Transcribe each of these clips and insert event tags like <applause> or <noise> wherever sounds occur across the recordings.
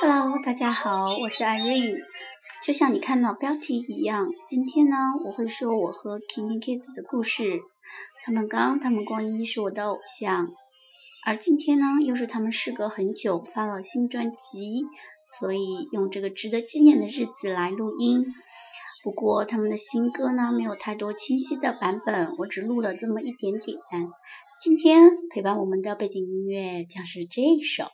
Hello，大家好，我是 Irene。就像你看到标题一样，今天呢，我会说我和 Kimi Kids 的故事。他们刚，他们光一是我的偶像，而今天呢，又是他们时隔很久发了新专辑，所以用这个值得纪念的日子来录音。不过他们的新歌呢，没有太多清晰的版本，我只录了这么一点点。今天陪伴我们的背景音乐将是这首。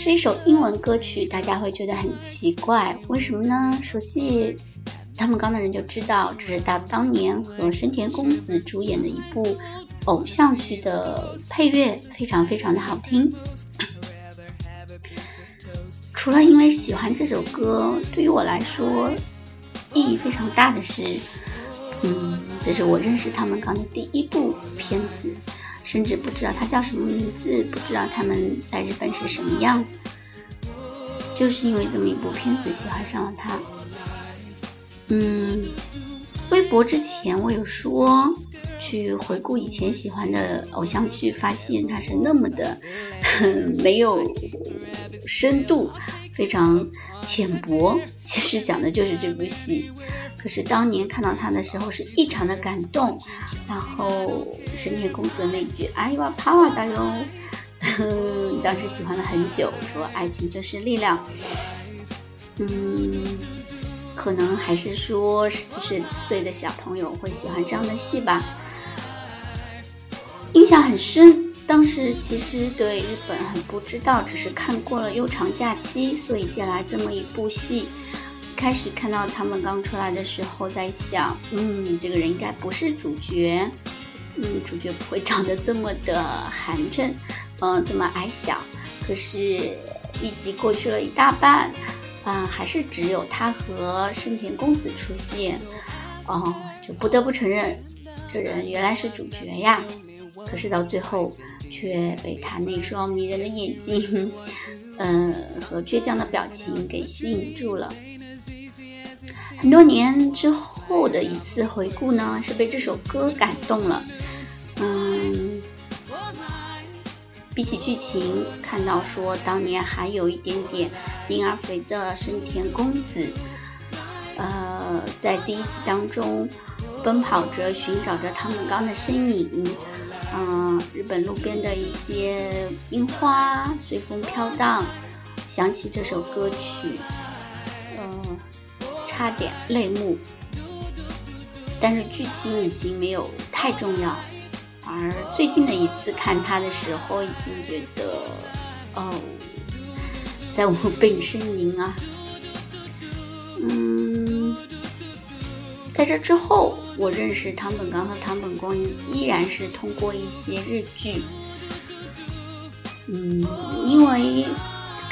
是一首英文歌曲，大家会觉得很奇怪，为什么呢？熟悉他们刚的人就知道，这是他当年和深田恭子主演的一部偶像剧的配乐，非常非常的好听。<coughs> 除了因为喜欢这首歌，对于我来说意义非常大的是，嗯，这是我认识他们刚的第一部片子。甚至不知道他叫什么名字，不知道他们在日本是什么样，就是因为这么一部片子喜欢上了他。嗯，微博之前我有说去回顾以前喜欢的偶像剧，发现它是那么的 <laughs> 没有深度，非常浅薄。其实讲的就是这部戏。可是当年看到他的时候是异常的感动，然后深田恭子的那一句“哎呀，帕瓦达哟”，<laughs> 当时喜欢了很久，说爱情就是力量。嗯，可能还是说十几岁的小朋友会喜欢这样的戏吧，印象很深。当时其实对日本很不知道，只是看过了《悠长假期》，所以借来这么一部戏。开始看到他们刚出来的时候，在想，嗯，这个人应该不是主角，嗯，主角不会长得这么的寒碜，嗯，这么矮小。可是，一集过去了一大半，啊，还是只有他和深田恭子出现，哦，就不得不承认，这人原来是主角呀。可是到最后，却被他那双迷人的眼睛，<laughs> 嗯，和倔强的表情给吸引住了。很多年之后的一次回顾呢，是被这首歌感动了。比起剧情，看到说当年还有一点点婴儿肥的深田恭子，呃，在第一集当中奔跑着寻找着他们刚的身影，嗯，日本路边的一些樱花随风飘荡，想起这首歌曲。嗯差点泪目，但是剧情已经没有太重要。而最近的一次看他的时候，已经觉得，哦，在我背呻吟啊。嗯，在这之后，我认识唐本刚和唐本光一，依然是通过一些日剧。嗯，因为。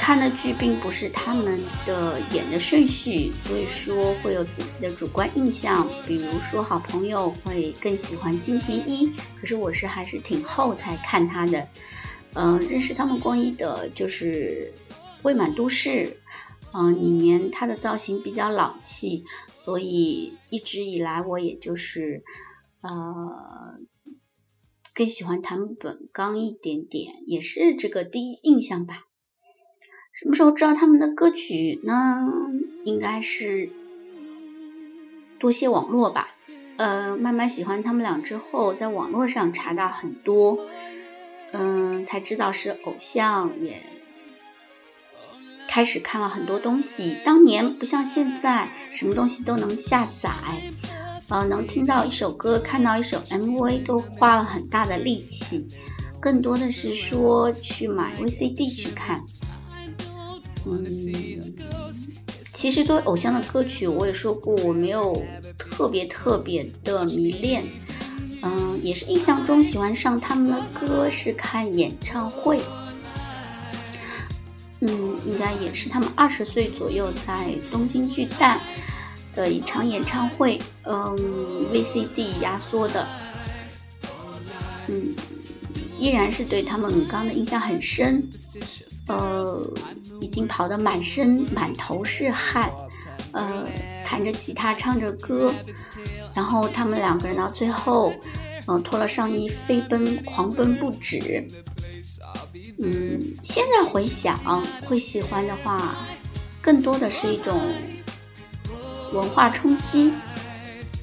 看的剧并不是他们的演的顺序，所以说会有自己的主观印象。比如说，好朋友会更喜欢金田一，可是我是还是挺后才看他的。嗯，认识他们光一的就是《未满都市》，嗯，里面他的造型比较老气，所以一直以来我也就是呃更喜欢唐本刚一点点，也是这个第一印象吧。什么时候知道他们的歌曲呢？应该是多些网络吧。呃，慢慢喜欢他们俩之后，在网络上查到很多，嗯，才知道是偶像，也开始看了很多东西。当年不像现在，什么东西都能下载，呃，能听到一首歌，看到一首 MV 都花了很大的力气，更多的是说去买 VCD 去看。嗯，其实作为偶像的歌曲，我也说过我没有特别特别的迷恋。嗯，也是印象中喜欢上他们的歌是看演唱会。嗯，应该也是他们二十岁左右在东京巨蛋的一场演唱会。嗯，VCD 压缩的。嗯，依然是对他们刚刚的印象很深。呃，已经跑得满身满头是汗，呃，弹着吉他唱着歌，然后他们两个人到最后，嗯，脱了上衣飞奔狂奔不止。嗯，现在回想会喜欢的话，更多的是一种文化冲击，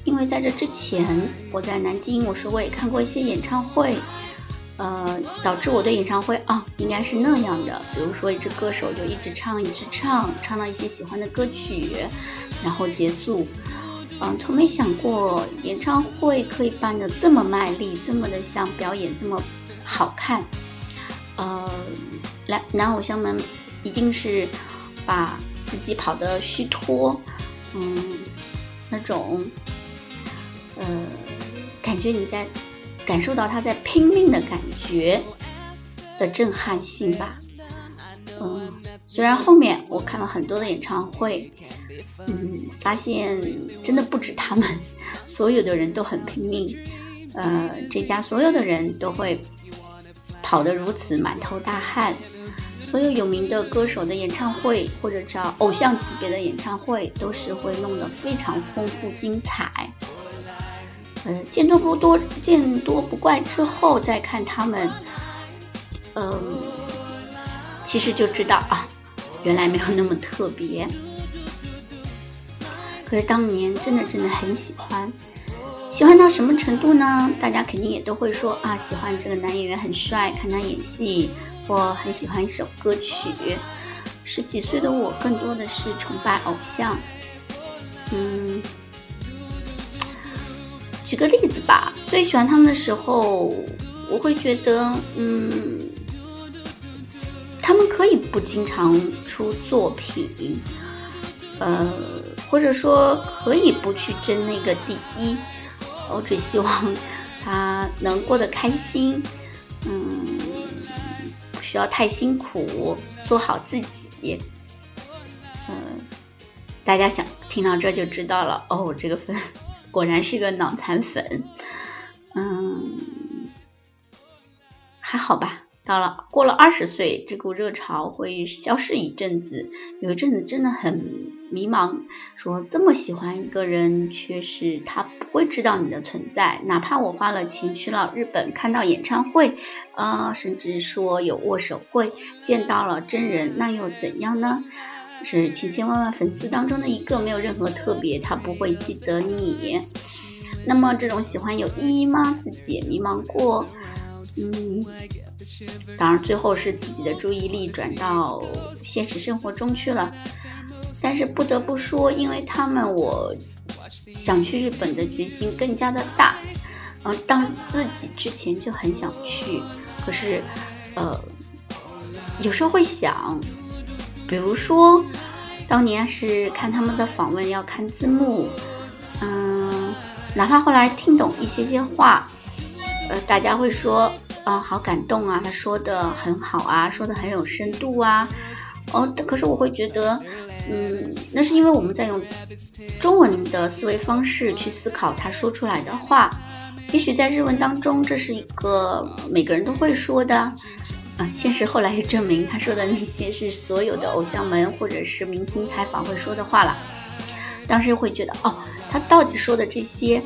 因为在这之前我在南京，我说我也看过一些演唱会。呃，导致我对演唱会啊，应该是那样的。比如说，一支歌手就一直唱，一直唱，唱了一些喜欢的歌曲，然后结束。嗯，从没想过演唱会可以办的这么卖力，这么的像表演，这么好看。呃，男男偶像们一定是把自己跑得虚脱，嗯，那种，呃，感觉你在。感受到他在拼命的感觉的震撼性吧，嗯，虽然后面我看了很多的演唱会，嗯，发现真的不止他们，<laughs> 所有的人都很拼命，呃，这家所有的人都会跑得如此满头大汗，所有有名的歌手的演唱会或者叫偶像级别的演唱会都是会弄得非常丰富精彩。呃，见多不多，见多不怪之后再看他们，嗯，其实就知道啊，原来没有那么特别。可是当年真的真的很喜欢，喜欢到什么程度呢？大家肯定也都会说啊，喜欢这个男演员很帅，看他演戏，或很喜欢一首歌曲。十几岁的我更多的是崇拜偶像，嗯。举个例子吧，最喜欢他们的时候，我会觉得，嗯，他们可以不经常出作品，呃，或者说可以不去争那个第一，我只希望 <laughs> 他能过得开心，嗯，不需要太辛苦，做好自己，嗯，大家想听到这就知道了，哦，这个分。果然是个脑残粉，嗯，还好吧。到了过了二十岁，这股热潮会消失一阵子。有一阵子真的很迷茫，说这么喜欢一个人，却是他不会知道你的存在。哪怕我花了钱去了日本看到演唱会，啊，甚至说有握手会，见到了真人，那又怎样呢？是千千万万粉丝当中的一个，没有任何特别，他不会记得你。那么这种喜欢有意义吗？自己也迷茫过，嗯，当然最后是自己的注意力转到现实生活中去了。但是不得不说，因为他们，我想去日本的决心更加的大。嗯，当自己之前就很想去，可是，呃，有时候会想。比如说，当年是看他们的访问要看字幕，嗯，哪怕后来听懂一些些话，呃，大家会说啊，好感动啊，他说的很好啊，说的很有深度啊，哦，可是我会觉得，嗯，那是因为我们在用中文的思维方式去思考他说出来的话，也许在日文当中，这是一个每个人都会说的。啊，现实后来也证明，他说的那些是所有的偶像们或者是明星采访会说的话了。当时会觉得，哦，他到底说的这些，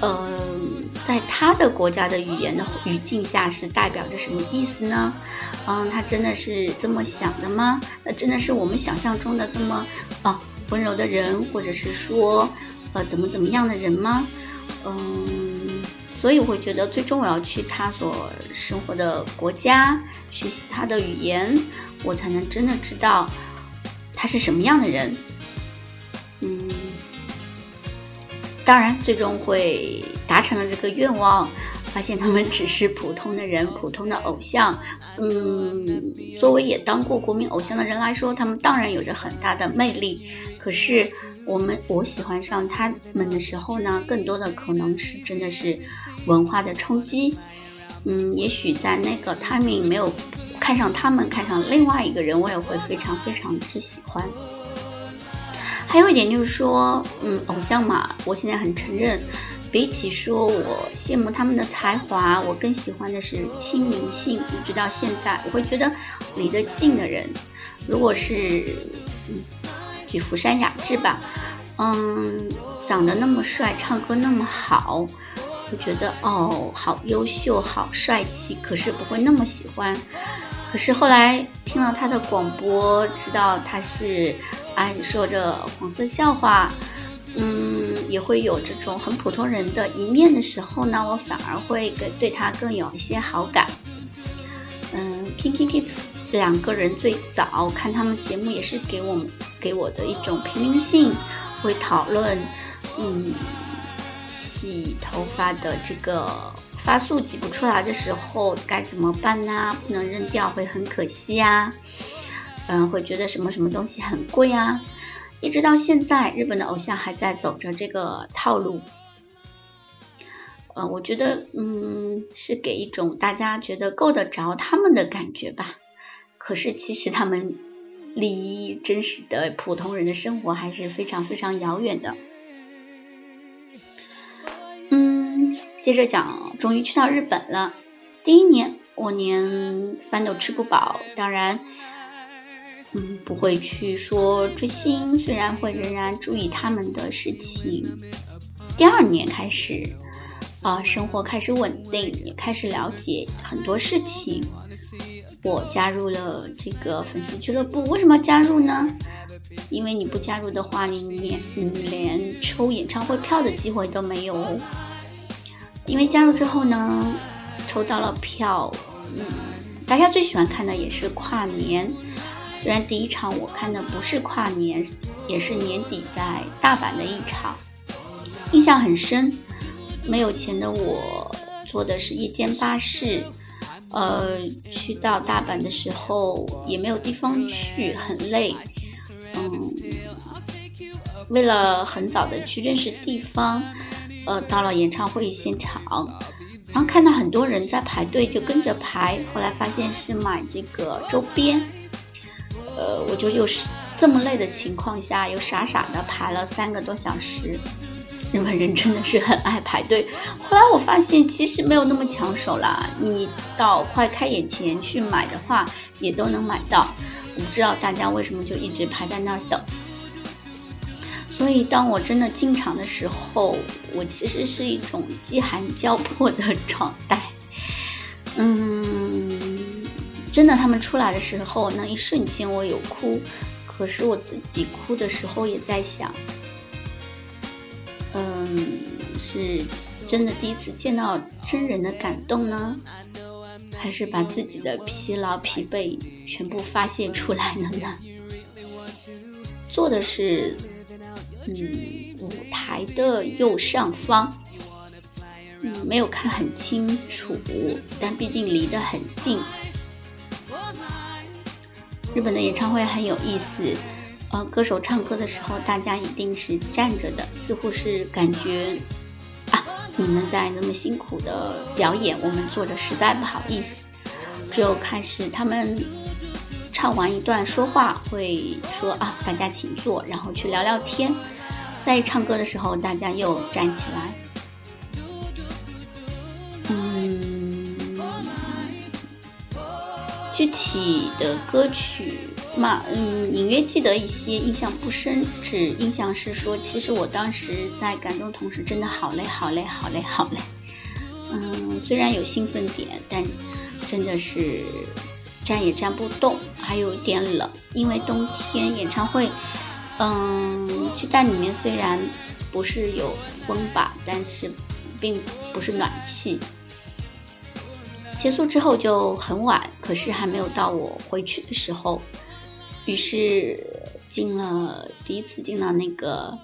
嗯，在他的国家的语言的语境下是代表着什么意思呢？嗯，他真的是这么想的吗？那真的是我们想象中的这么啊温柔的人，或者是说，呃，怎么怎么样的人吗？嗯。所以我会觉得，最终我要去他所生活的国家，学习他的语言，我才能真的知道他是什么样的人。嗯，当然，最终会达成了这个愿望，发现他们只是普通的人，普通的偶像。嗯，作为也当过国民偶像的人来说，他们当然有着很大的魅力。可是。我们我喜欢上他们的时候呢，更多的可能是真的是文化的冲击。嗯，也许在那个 timing 没有看上他们，看上另外一个人，我也会非常非常之喜欢。还有一点就是说，嗯，偶像嘛，我现在很承认，比起说我羡慕他们的才华，我更喜欢的是亲民性。一直到现在，我会觉得离得近的人，如果是，举福山雅治吧，嗯，长得那么帅，唱歌那么好，我觉得哦，好优秀，好帅气，可是不会那么喜欢。可是后来听了他的广播，知道他是爱说着黄色笑话，嗯，也会有这种很普通人的一面的时候呢，我反而会更对他更有一些好感。嗯，Kinky Kids 两个人最早看他们节目也是给我们给我的一种平民性，会讨论，嗯，洗头发的这个。发素挤不出来的时候该怎么办呢？不能扔掉会很可惜呀。嗯，会觉得什么什么东西很贵啊。一直到现在，日本的偶像还在走着这个套路。呃，我觉得，嗯，是给一种大家觉得够得着他们的感觉吧。可是其实他们离真实的普通人的生活还是非常非常遥远的。嗯接着讲，终于去到日本了。第一年我连饭都吃不饱，当然，嗯，不会去说追星，虽然会仍然注意他们的事情。第二年开始，啊，生活开始稳定，也开始了解很多事情。我加入了这个粉丝俱乐部，为什么要加入呢？因为你不加入的话，你连你连抽演唱会票的机会都没有。因为加入之后呢，抽到了票，嗯，大家最喜欢看的也是跨年。虽然第一场我看的不是跨年，也是年底在大阪的一场，印象很深。没有钱的我坐的是夜间巴士，呃，去到大阪的时候也没有地方去，很累。嗯，为了很早的去认识地方。呃，到了演唱会现场，然后看到很多人在排队，就跟着排。后来发现是买这个周边，呃，我就又是这么累的情况下，又傻傻的排了三个多小时。日本人真的是很爱排队。后来我发现其实没有那么抢手啦，你到快开演前去买的话，也都能买到。我不知道大家为什么就一直排在那儿等。所以，当我真的进场的时候，我其实是一种饥寒交迫的 <laughs> 状态。嗯，真的，他们出来的时候，那一瞬间我有哭，可是我自己哭的时候也在想，嗯，是真的第一次见到真人的感动呢，还是把自己的疲劳疲惫全部发泄出来了呢？做的是。嗯，舞台的右上方，嗯，没有看很清楚，但毕竟离得很近。日本的演唱会很有意思，呃，歌手唱歌的时候，大家一定是站着的，似乎是感觉啊，你们在那么辛苦的表演，我们坐着实在不好意思，只有开始他们。唱完一段说话会说啊，大家请坐，然后去聊聊天。在唱歌的时候，大家又站起来。嗯，具体的歌曲嘛，嗯，隐约记得一些，印象不深。只印象是说，其实我当时在感动同时，真的好累，好累，好累，好累。嗯，虽然有兴奋点，但真的是。站也站不动，还有一点冷，因为冬天演唱会，嗯，巨蛋里面虽然不是有风吧，但是并不是暖气。结束之后就很晚，可是还没有到我回去的时候，于是进了第一次进了那个，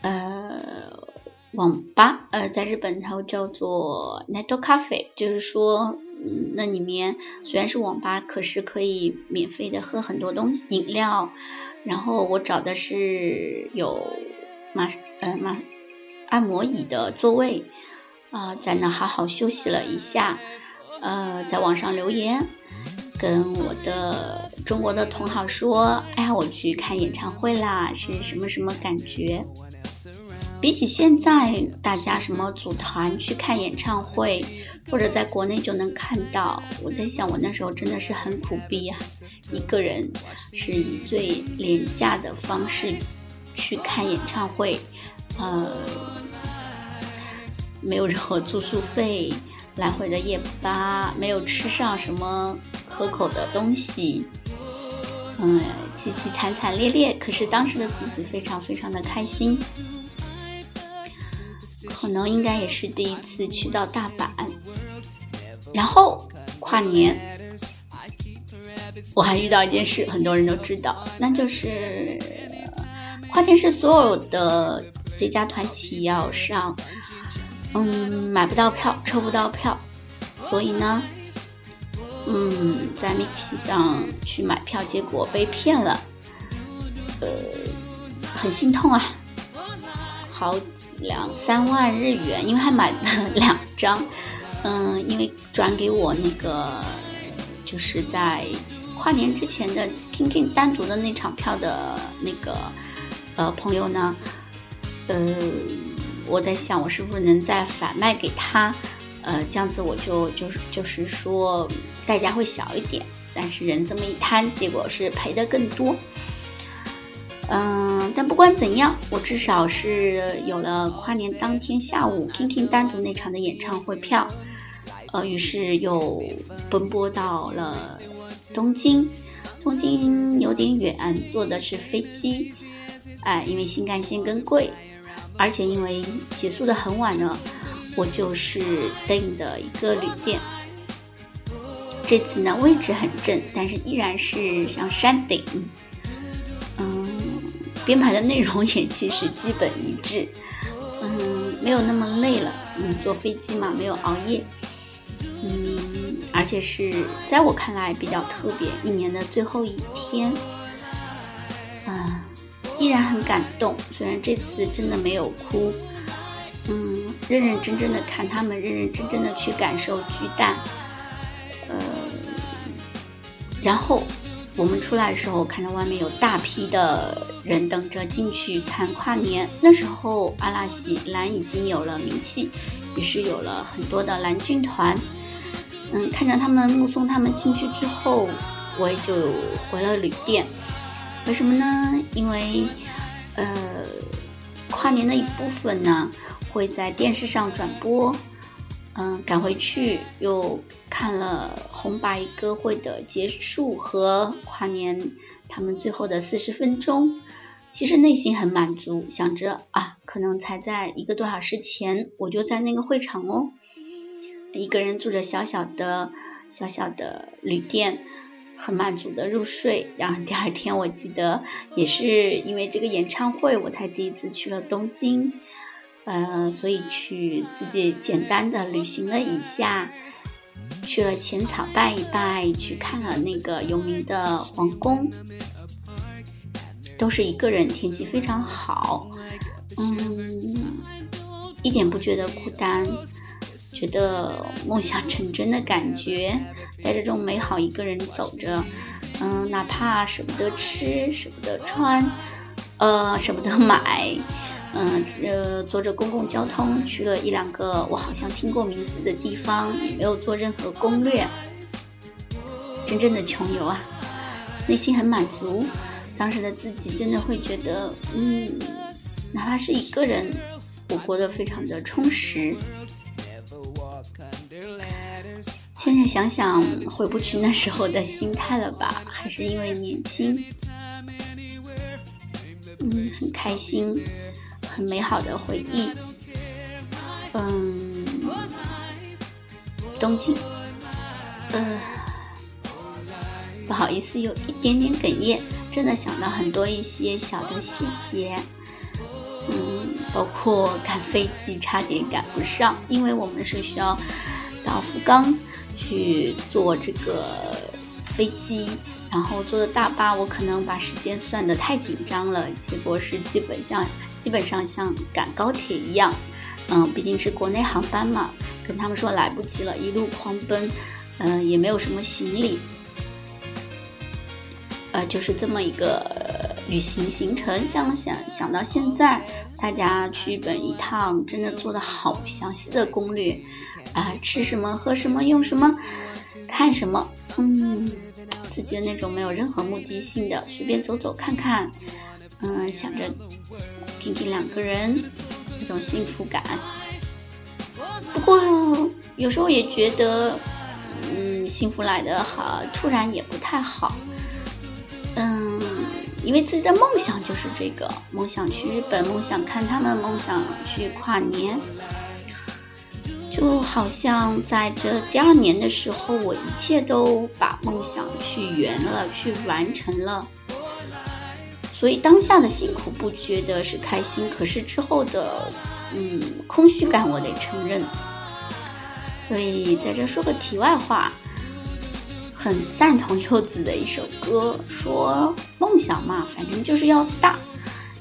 呃，网吧，呃，在日本它叫做 Night Cafe，就是说。嗯，那里面虽然是网吧，可是可以免费的喝很多东西饮料。然后我找的是有马呃马按摩椅的座位啊，在那好好休息了一下。呃，在网上留言跟我的中国的同行说，哎呀，我去看演唱会啦，是什么什么感觉？比起现在大家什么组团去看演唱会，或者在国内就能看到，我在想我那时候真的是很苦逼啊，一个人是以最廉价的方式去看演唱会，呃，没有任何住宿费，来回的夜巴，没有吃上什么可口的东西，嗯，凄凄惨惨烈烈，可是当时的自己非常非常的开心。可能应该也是第一次去到大阪，然后跨年，我还遇到一件事，很多人都知道，那就是跨年是所有的这家团体要上，嗯，买不到票，抽不到票，所以呢，嗯，在 Mix 上去买票，结果被骗了，呃，很心痛啊。好两三万日元，因为还买了两张，<laughs> 嗯，因为转给我那个就是在跨年之前的 King King 单独的那场票的那个呃朋友呢，呃，我在想我是不是能再返卖给他，呃，这样子我就就是就是说代价会小一点，但是人这么一摊，结果是赔的更多。嗯，但不管怎样，我至少是有了跨年当天下午 K K 单独那场的演唱会票，呃，于是又奔波到了东京。东京有点远，坐的是飞机，哎，因为新干线更贵，而且因为结束的很晚了，我就是订的一个旅店。这次呢，位置很正，但是依然是像山顶。嗯编排的内容也其实基本一致，嗯，没有那么累了，嗯，坐飞机嘛，没有熬夜，嗯，而且是在我看来比较特别，一年的最后一天，啊，依然很感动，虽然这次真的没有哭，嗯，认认真真的看他们，认认真真的去感受巨蛋，呃，然后。我们出来的时候，看到外面有大批的人等着进去看跨年。那时候，阿拉西蓝已经有了名气，于是有了很多的蓝军团。嗯，看着他们目送他们进去之后，我也就回了旅店。为什么呢？因为，呃，跨年的一部分呢会在电视上转播。嗯，赶回去又看了红白歌会的结束和跨年他们最后的四十分钟，其实内心很满足，想着啊，可能才在一个多小时前我就在那个会场哦，一个人住着小小的小小的旅店，很满足的入睡。然后第二天我记得也是因为这个演唱会，我才第一次去了东京。呃，所以去自己简单的旅行了一下，去了浅草拜一拜，去看了那个有名的皇宫，都是一个人，天气非常好，嗯，一点不觉得孤单，觉得梦想成真的感觉，带着这种美好一个人走着，嗯，哪怕舍不得吃，舍不得穿，呃，舍不得买。嗯，呃，坐着公共交通去了一两个我好像听过名字的地方，也没有做任何攻略，真正的穷游啊，内心很满足。当时的自己真的会觉得，嗯，哪怕是一个人，我过得非常的充实。现在想想，回不去那时候的心态了吧？还是因为年轻，嗯，很开心。很美好的回忆，嗯，东京，呃，不好意思，有一点点哽咽，真的想到很多一些小的细节，嗯，包括赶飞机差点赶不上，因为我们是需要到福冈去坐这个飞机。然后坐的大巴，我可能把时间算得太紧张了，结果是基本像基本上像赶高铁一样，嗯，毕竟是国内航班嘛，跟他们说来不及了，一路狂奔，嗯，也没有什么行李，呃，就是这么一个旅行行程，想想想到现在，大家去日本一趟，真的做的好详细的攻略啊，吃什么，喝什么，用什么，看什么，嗯，自己的那种没有任何目的性的，随便走走看看，嗯，想着听听两个人那种幸福感。不过有时候也觉得，嗯，幸福来的好突然也不太好。嗯，因为自己的梦想就是这个，梦想去日本，梦想看他们，梦想去跨年，就好像在这第二年的时候，我一切都把梦想去圆了，去完成了。所以当下的辛苦不觉得是开心，可是之后的，嗯，空虚感我得承认。所以在这说个题外话。很赞同柚子的一首歌，说梦想嘛，反正就是要大，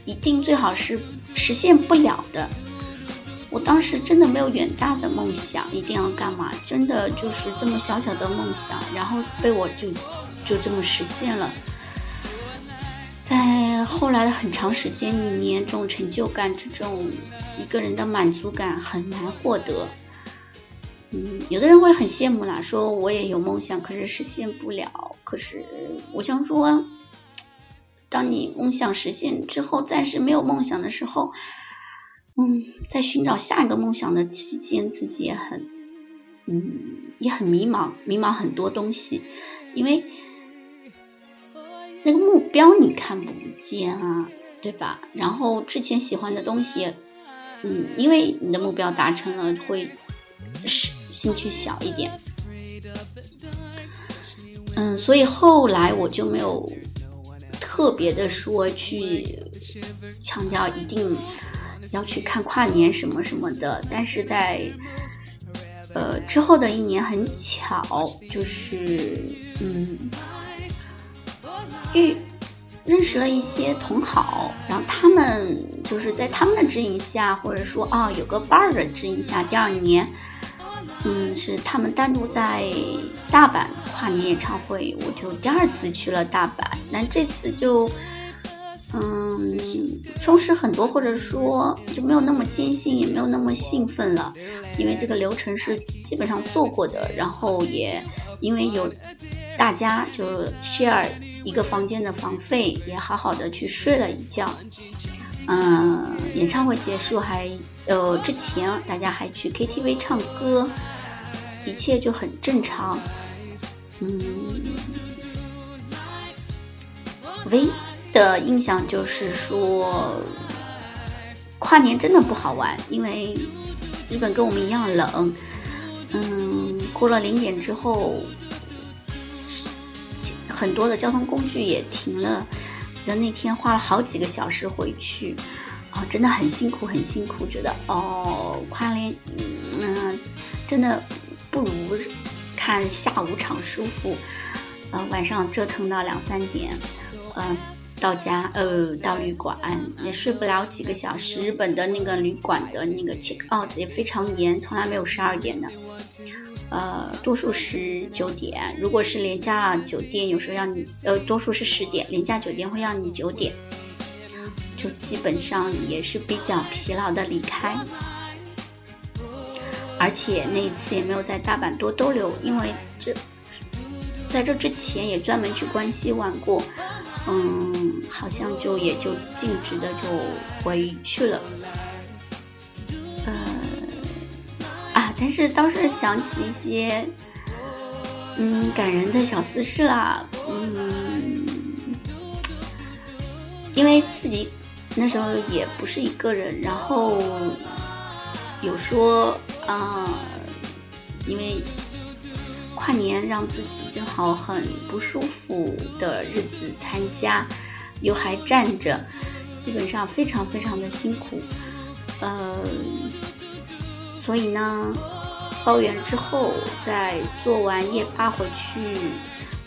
一定最好是实现不了的。我当时真的没有远大的梦想，一定要干嘛？真的就是这么小小的梦想，然后被我就就这么实现了。在后来的很长时间里面，这种成就感，这种一个人的满足感很难获得。嗯，有的人会很羡慕啦，说我也有梦想，可是实现不了。可是我想说，当你梦想实现之后，暂时没有梦想的时候，嗯，在寻找下一个梦想的期间，自己也很，嗯，也很迷茫，迷茫很多东西，因为那个目标你看不见啊，对吧？然后之前喜欢的东西，嗯，因为你的目标达成了，会是。兴趣小一点，嗯，所以后来我就没有特别的说去强调一定要去看跨年什么什么的。但是在呃之后的一年很巧，就是嗯遇认识了一些同好，然后他们就是在他们的指引下，或者说啊有个伴儿的指引下，第二年。嗯，是他们单独在大阪跨年演唱会，我就第二次去了大阪。那这次就，嗯，充实很多，或者说就没有那么艰辛，也没有那么兴奋了，因为这个流程是基本上做过的。然后也因为有大家就 share 一个房间的房费，也好好的去睡了一觉。嗯，演唱会结束还。呃，之前大家还去 KTV 唱歌，一切就很正常。嗯，唯一的印象就是说，跨年真的不好玩，因为日本跟我们一样冷。嗯，过了零点之后，很多的交通工具也停了。记得那天花了好几个小时回去。啊真的很辛苦，很辛苦，觉得哦，跨年，嗯，真的不如看下午场舒服。呃，晚上折腾到两三点，嗯，到家，呃，到旅馆也睡不了几个小时。日本的那个旅馆的那个 check out 也非常严，从来没有十二点的，呃，多数是九点。如果是廉价酒店，有时候让你，呃，多数是十点，廉价酒店会让你九点。就基本上也是比较疲劳的离开，而且那一次也没有在大阪多逗留，因为这在这之前也专门去关西玩过，嗯，好像就也就径直的就回去了，呃，啊，但是倒是想起一些嗯感人的小私事啦，嗯，因为自己。那时候也不是一个人，然后有说啊，因为跨年让自己正好很不舒服的日子参加，又还站着，基本上非常非常的辛苦，呃，所以呢，包圆之后再做完夜趴回去，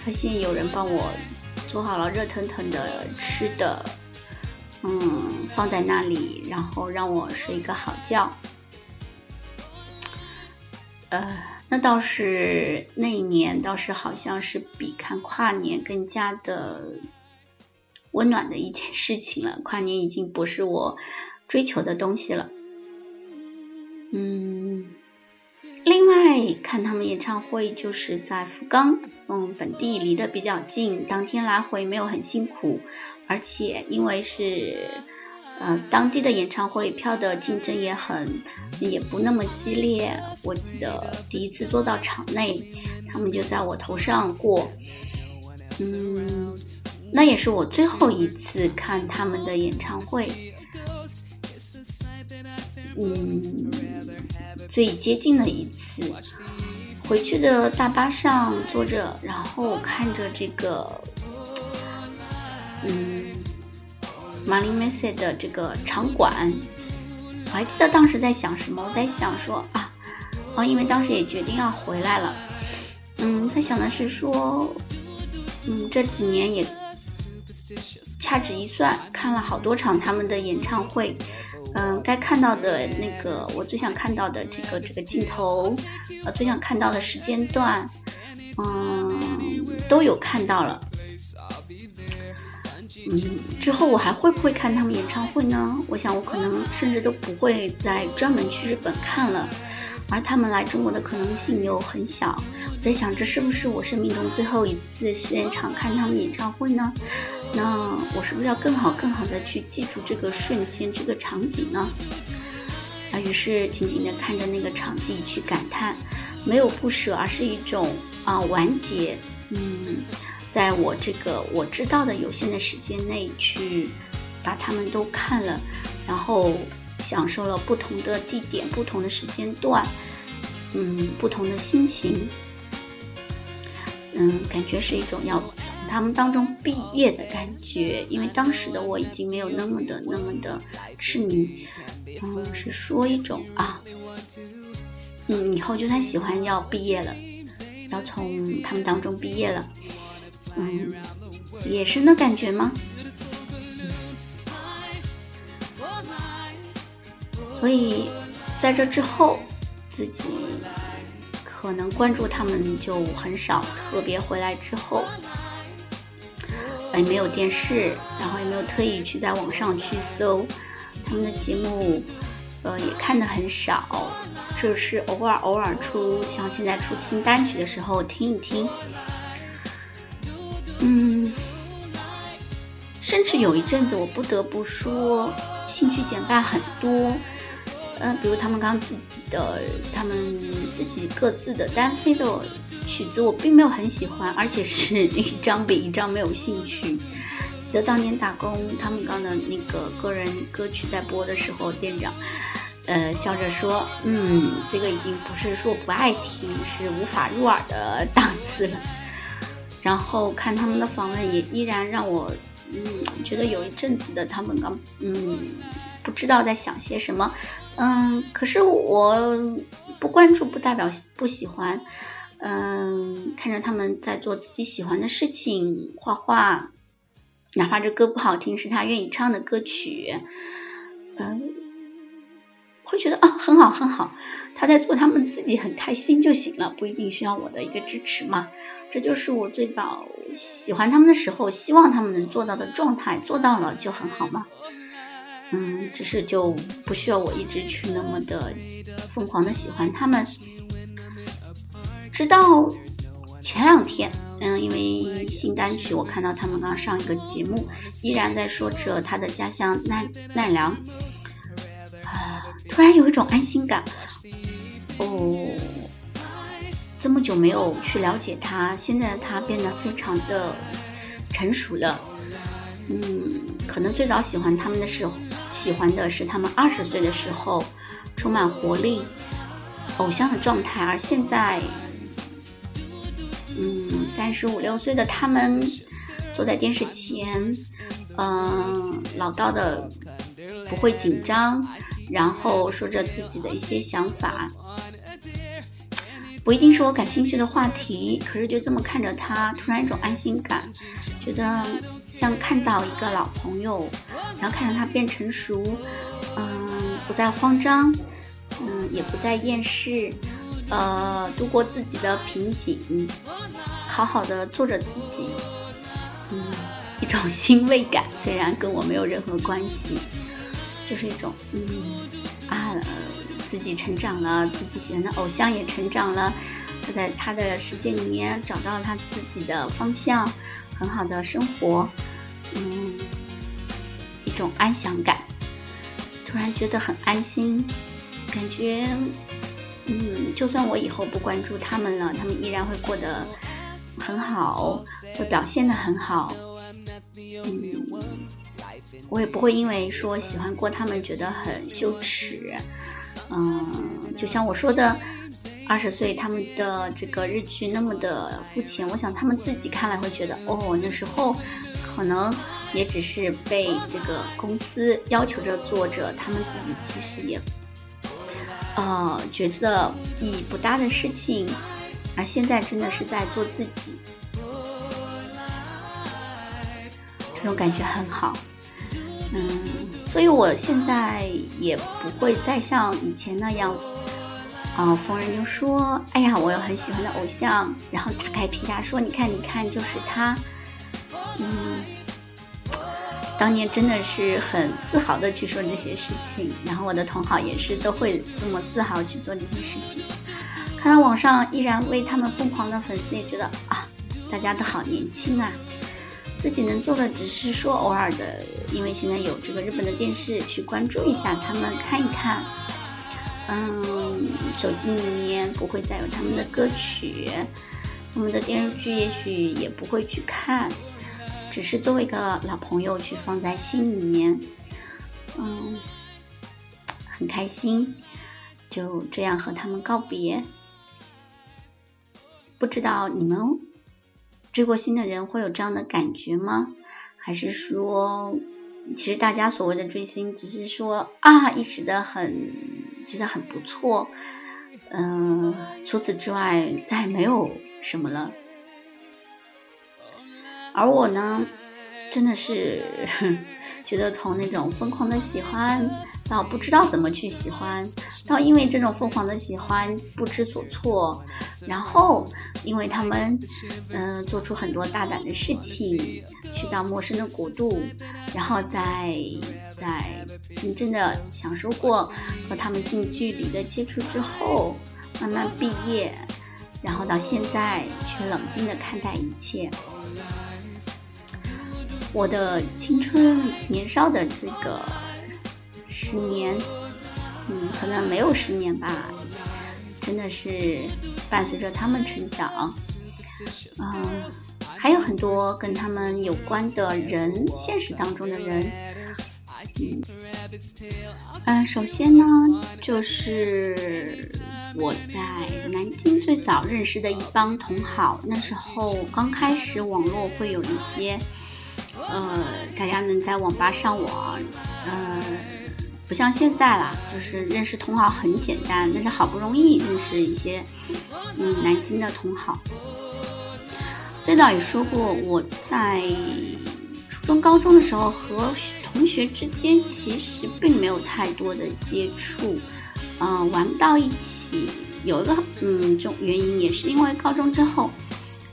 发现有人帮我做好了热腾腾的吃的。嗯，放在那里，然后让我睡一个好觉。呃，那倒是那一年倒是好像是比看跨年更加的温暖的一件事情了。跨年已经不是我追求的东西了。嗯，另外看他们演唱会就是在福冈，嗯，本地离得比较近，当天来回没有很辛苦，而且因为是。呃，当地的演唱会票的竞争也很，也不那么激烈。我记得第一次坐到场内，他们就在我头上过。嗯，那也是我最后一次看他们的演唱会。嗯，最接近的一次，回去的大巴上坐着，然后看着这个，嗯。马林梅塞的这个场馆，我还记得当时在想什么？我在想说啊，哦，因为当时也决定要回来了，嗯，在想的是说，嗯，这几年也掐指一算，看了好多场他们的演唱会，嗯，该看到的那个我最想看到的这个这个镜头，呃，最想看到的时间段，嗯，都有看到了。嗯，之后我还会不会看他们演唱会呢？我想我可能甚至都不会再专门去日本看了，而他们来中国的可能性又很小。我在想，这是不是我生命中最后一次现场看他们演唱会呢？那我是不是要更好、更好的去记住这个瞬间、这个场景呢？啊，于是紧紧的看着那个场地去感叹，没有不舍，而是一种啊完结。嗯。在我这个我知道的有限的时间内，去把他们都看了，然后享受了不同的地点、不同的时间段，嗯，不同的心情，嗯，感觉是一种要从他们当中毕业的感觉。因为当时的我已经没有那么的、那么的痴迷，嗯，是说一种啊，嗯，以后就算喜欢要毕业了，要从他们当中毕业了。嗯，野生的感觉吗？所以在这之后，自己可能关注他们就很少。特别回来之后，也没有电视，然后也没有特意去在网上去搜他们的节目，呃，也看的很少。就是偶尔偶尔出，像现在出新单曲的时候听一听。嗯，甚至有一阵子，我不得不说，兴趣减半很多。嗯，比如他们刚自己的，他们自己各自的单飞的曲子，我并没有很喜欢，而且是一张比一张没有兴趣。记得当年打工，他们刚的那个个人歌曲在播的时候，店长呃笑着说：“嗯，这个已经不是说不爱听，是无法入耳的档次了。”然后看他们的访问，也依然让我，嗯，觉得有一阵子的他们刚，嗯，不知道在想些什么，嗯，可是我不关注不代表不喜欢，嗯，看着他们在做自己喜欢的事情，画画，哪怕这歌不好听，是他愿意唱的歌曲，嗯。会觉得啊很好很好，他在做他们自己很开心就行了，不一定需要我的一个支持嘛。这就是我最早喜欢他们的时候，希望他们能做到的状态，做到了就很好嘛。嗯，只是就不需要我一直去那么的疯狂的喜欢他们。直到前两天，嗯，因为新单曲，我看到他们刚上一个节目，依然在说着他的家乡奈奈良。突然有一种安心感，哦，这么久没有去了解他，现在他变得非常的成熟了。嗯，可能最早喜欢他们的时候，喜欢的是他们二十岁的时候充满活力、偶像的状态，而现在，嗯，三十五六岁的他们坐在电视前，嗯，老道的不会紧张。然后说着自己的一些想法，不一定是我感兴趣的话题，可是就这么看着他，突然一种安心感，觉得像看到一个老朋友，然后看着他变成熟，嗯，不再慌张，嗯，也不再厌世，呃，度过自己的瓶颈，好好的做着自己，嗯，一种 <laughs> 欣慰感，虽然跟我没有任何关系，就是一种嗯啊，自己成长了，自己喜欢的偶像也成长了，他在他的世界里面找到了他自己的方向，很好的生活，嗯，一种安详感，突然觉得很安心，感觉嗯，就算我以后不关注他们了，他们依然会过得很好，会表现的很好。嗯，我也不会因为说喜欢过他们觉得很羞耻。嗯，就像我说的，二十岁他们的这个日剧那么的肤浅，我想他们自己看来会觉得，哦，那时候可能也只是被这个公司要求着做着，他们自己其实也呃觉得意义不大的事情，而现在真的是在做自己。这种感觉很好，嗯，所以我现在也不会再像以前那样，啊，逢人就说，哎呀，我有很喜欢的偶像，然后打开皮夹说，你看，你看，就是他，嗯，当年真的是很自豪的去说这些事情，然后我的同好也是都会这么自豪去做这些事情，看到网上依然为他们疯狂的粉丝也觉得啊，大家都好年轻啊。自己能做的只是说偶尔的，因为现在有这个日本的电视去关注一下他们看一看，嗯，手机里面不会再有他们的歌曲，我们的电视剧也许也不会去看，只是作为一个老朋友去放在心里面，嗯，很开心，就这样和他们告别，不知道你们。追过星的人会有这样的感觉吗？还是说，其实大家所谓的追星，只是说啊，一时的很觉得很不错，嗯，除此之外再没有什么了。而我呢，真的是 <laughs> 觉得从那种疯狂的喜欢。到不知道怎么去喜欢，到因为这种疯狂的喜欢不知所措，然后因为他们嗯做出很多大胆的事情，去到陌生的国度，然后在在真正的享受过和他们近距离的接触之后，慢慢毕业，然后到现在却冷静的看待一切。我的青春年少的这个。十年，嗯，可能没有十年吧，真的是伴随着他们成长，嗯，还有很多跟他们有关的人，现实当中的人，嗯，嗯，首先呢，就是我在南京最早认识的一帮同好，那时候刚开始网络会有一些，呃，大家能在网吧上网，不像现在啦，就是认识同好很简单，但是好不容易认识一些，嗯，南京的同好。最早也说过，我在初中、高中的时候和同学之间其实并没有太多的接触，嗯，玩不到一起。有一个嗯，种原因也是因为高中之后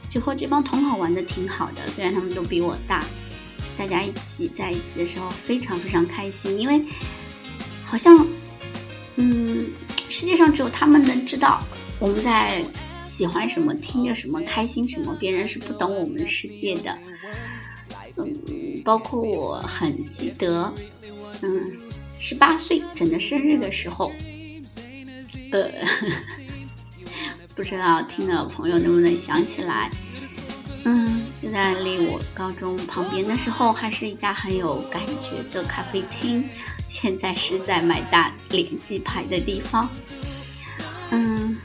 就和这帮同好玩的挺好的，虽然他们都比我大，大家一起在一起的时候非常非常开心，因为。好像，嗯，世界上只有他们能知道我们在喜欢什么、听着什么、开心什么，别人是不懂我们世界的。嗯，包括我很记得，嗯，十八岁整的生日的时候，呃，<laughs> 不知道听的朋友能不能想起来？嗯，就在离我高中旁边的时候，还是一家很有感觉的咖啡厅。现在是在买大连鸡排的地方，嗯，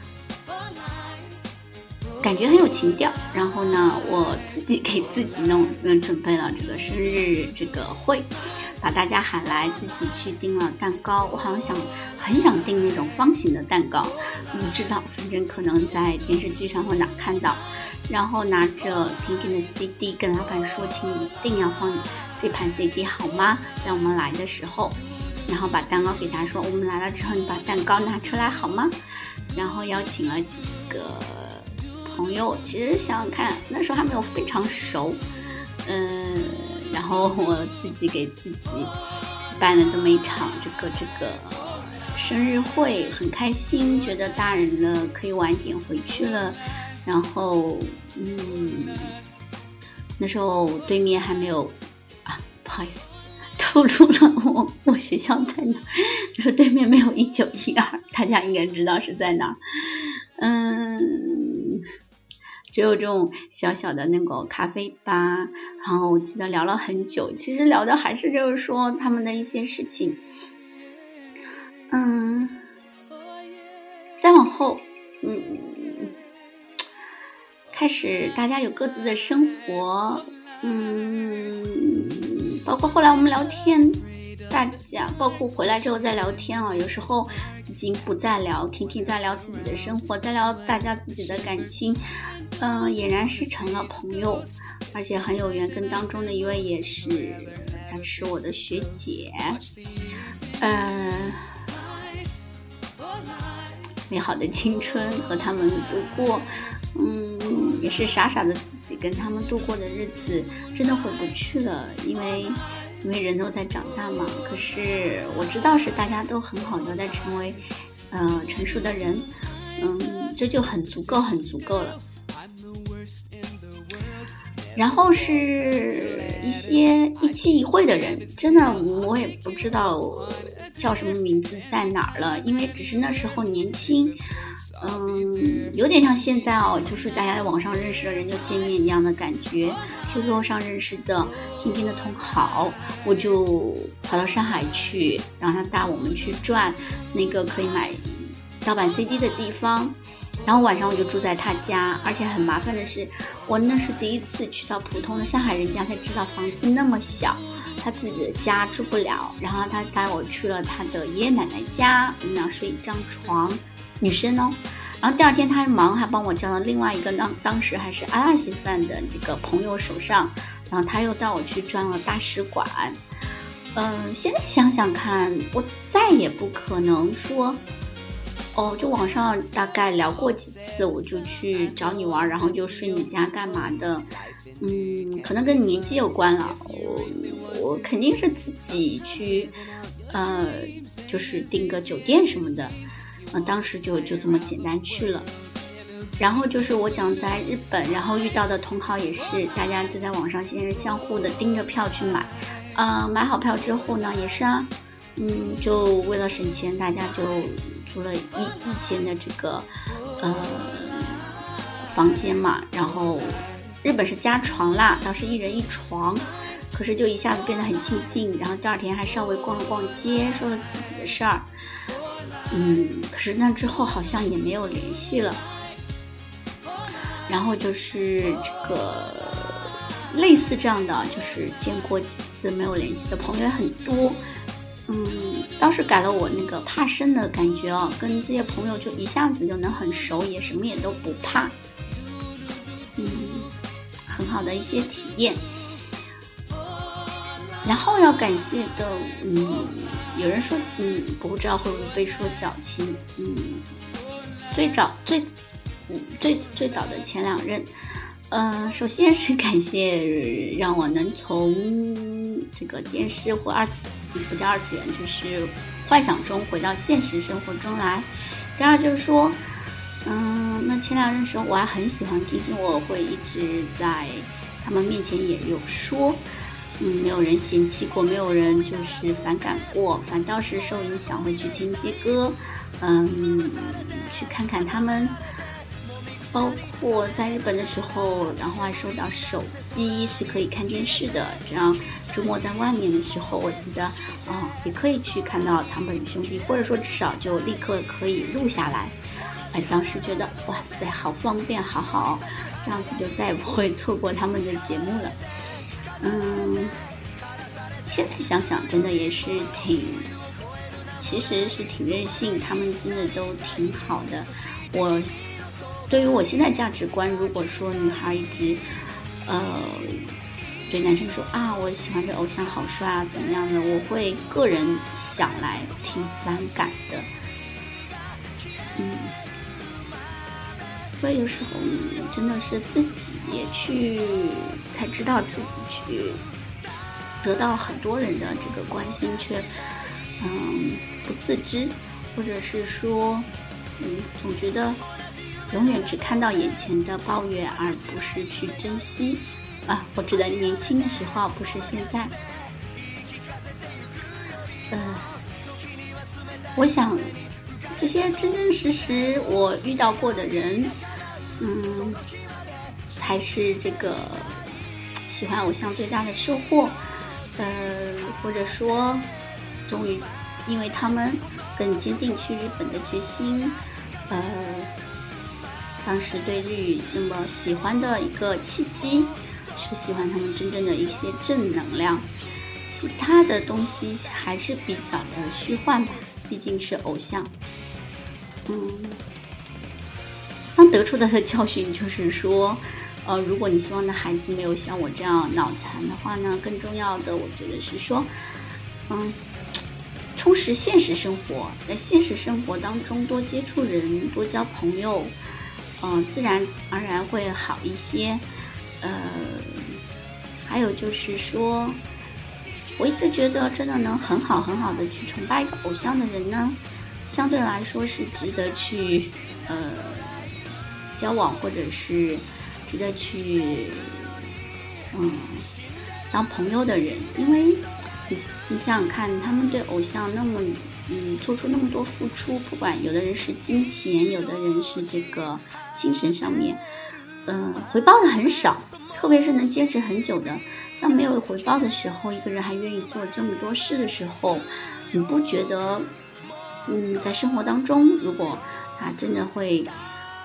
感觉很有情调。然后呢，我自己给自己弄嗯准备了这个生日这个会，把大家喊来，自己去订了蛋糕。我好像想很想订那种方形的蛋糕，不知道，反正可能在电视剧上或哪看到。然后拿着平平的 CD 跟老板说，请一定要放这盘 CD 好吗？在我们来的时候。然后把蛋糕给他说：“我们来了之后，你把蛋糕拿出来好吗？”然后邀请了几个朋友。其实想想看，那时候还没有非常熟，嗯，然后我自己给自己办了这么一场这个这个生日会，很开心，觉得大人了可以晚点回去了。然后，嗯，那时候对面还没有啊，不好意思，透露了我我学校在哪。<laughs> 就是对面没有一九一二，大家应该知道是在哪。嗯。只有这种小小的那个咖啡吧，然后我记得聊了很久，其实聊的还是就是说他们的一些事情。嗯，再往后，嗯，开始大家有各自的生活，嗯，包括后来我们聊天。大家包括回来之后再聊天啊，有时候已经不再聊，听听在聊自己的生活，在聊大家自己的感情，嗯，俨然是成了朋友，而且很有缘。跟当中的一位也是，她是我的学姐，嗯，美好的青春和他们度过，嗯，也是傻傻的自己跟他们度过的日子，真的回不去了，因为。因为人都在长大嘛，可是我知道是大家都很好的在成为，呃，成熟的人，嗯，这就很足够，很足够了。然后是一些一期一会的人，真的我也不知道叫什么名字，在哪儿了，因为只是那时候年轻。嗯，有点像现在哦，就是大家在网上认识的人就见面一样的感觉。QQ 上认识的今天的同好，我就跑到上海去，然后他带我们去转那个可以买盗版 CD 的地方。然后晚上我就住在他家，而且很麻烦的是，我那是第一次去到普通的上海人家，才知道房子那么小，他自己的家住不了。然后他带我去了他的爷爷奶奶家，我们俩睡一张床。女生哦，然后第二天他还忙，还帮我交了另外一个当当时还是阿拉西饭的这个朋友手上，然后他又带我去转了大使馆。嗯，现在想想看，我再也不可能说，哦，就网上大概聊过几次，我就去找你玩，然后就睡你家干嘛的？嗯，可能跟年纪有关了，我我肯定是自己去，呃，就是订个酒店什么的。嗯，当时就就这么简单去了，然后就是我讲在日本，然后遇到的同好也是，大家就在网上先是相互的盯着票去买，嗯，买好票之后呢，也是啊，嗯，就为了省钱，大家就租了一一间的这个呃房间嘛，然后日本是加床啦，当时一人一床，可是就一下子变得很亲近，然后第二天还稍微逛了逛街，说了自己的事儿。嗯，可是那之后好像也没有联系了。然后就是这个类似这样的，就是见过几次没有联系的朋友很多。嗯，倒是改了我那个怕生的感觉哦，跟这些朋友就一下子就能很熟，也什么也都不怕。嗯，很好的一些体验。然后要感谢的，嗯，有人说，嗯，不知道会不会被说矫情，嗯，最早最，嗯，最最早的前两任，呃，首先是感谢让我能从这个电视或二次，不叫二次元，就是幻想中回到现实生活中来。第二就是说，嗯，那前两任时候我还很喜欢听听，我会一直在他们面前也有说。嗯，没有人嫌弃过，没有人就是反感过，反倒是受影响会去听些歌，嗯，去看看他们。包括在日本的时候，然后还收到手机是可以看电视的，这样周末在外面的时候，我记得啊，也可以去看到堂本兄弟，或者说至少就立刻可以录下来。哎，当时觉得哇塞，好方便，好好，这样子就再也不会错过他们的节目了。嗯，现在想想，真的也是挺，其实是挺任性。他们真的都挺好的。我对于我现在价值观，如果说女孩一直呃对男生说啊，我喜欢这偶像好帅啊，怎么样的，我会个人想来挺反感的。所以有时候你真的是自己也去才知道自己去得到很多人的这个关心，却嗯不自知，或者是说嗯总觉得永远只看到眼前的抱怨，而不是去珍惜啊。我指的年轻的时候，不是现在。嗯，我想这些真真实实我遇到过的人，嗯，才是这个喜欢偶像最大的收获。呃，或者说，终于因为他们更坚定去日本的决心，呃，当时对日语那么喜欢的一个契机，是喜欢他们真正的一些正能量。其他的东西还是比较的虚幻吧，毕竟是偶像。嗯，得出的 <laughs> 教训就是说，呃，如果你希望的孩子没有像我这样脑残的话呢，更重要的我觉得是说，嗯，充实现实生活，在现实生活当中多接触人，多交朋友，嗯，自然而然会好一些。呃，还有就是说。我一直觉得，真的能很好很好的去崇拜一个偶像的人呢，相对来说是值得去呃交往，或者是值得去嗯当朋友的人，因为你你想想看，他们对偶像那么嗯做出那么多付出，不管有的人是金钱，有的人是这个精神上面，嗯回报的很少，特别是能坚持很久的。当没有回报的时候，一个人还愿意做这么多事的时候，你不觉得，嗯，在生活当中，如果他真的会，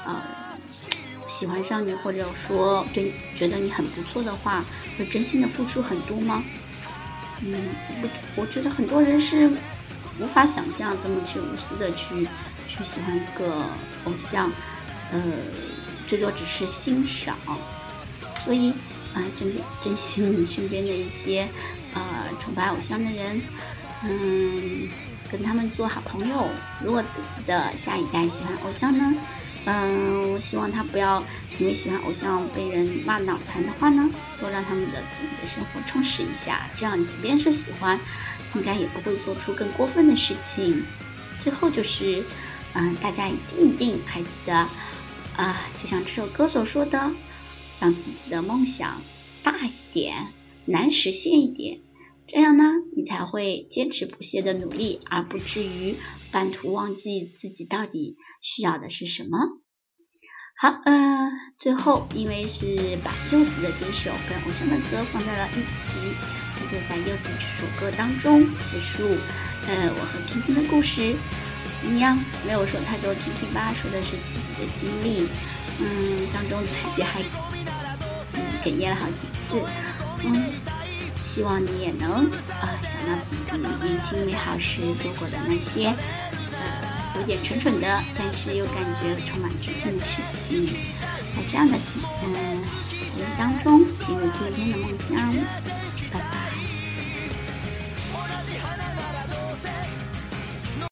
呃，喜欢上你，或者说对觉得你很不错的话，会真心的付出很多吗？嗯，我我觉得很多人是无法想象这么去无私的去去喜欢一个偶像，呃，最多只是欣赏，所以。啊，珍珍惜你身边的一些，呃，崇拜偶像的人，嗯，跟他们做好朋友。如果自己的下一代喜欢偶像呢，嗯，我希望他不要因为喜欢偶像被人骂脑残的话呢，多让他们的自己的生活充实一下。这样，即便是喜欢，应该也不会做出更过分的事情。最后就是，嗯，大家一定一定还记得，啊，就像这首歌所说的。让自己的梦想大一点，难实现一点，这样呢，你才会坚持不懈的努力，而不至于半途忘记自己到底需要的是什么。好，呃，最后因为是把柚子的这首跟偶像的歌放在了一起，那就在柚子这首歌当中结束。呃，我和婷婷的故事怎么样，没有说太多，婷婷吧，说的是自己的经历，嗯，当中自己还嗯。哽咽了好几次，嗯，希望你也能啊想到自己年轻美好时度过的那些，呃，有点蠢蠢的，但是又感觉充满自信的事情，在这样的心嗯回忆当中进入今天的梦乡。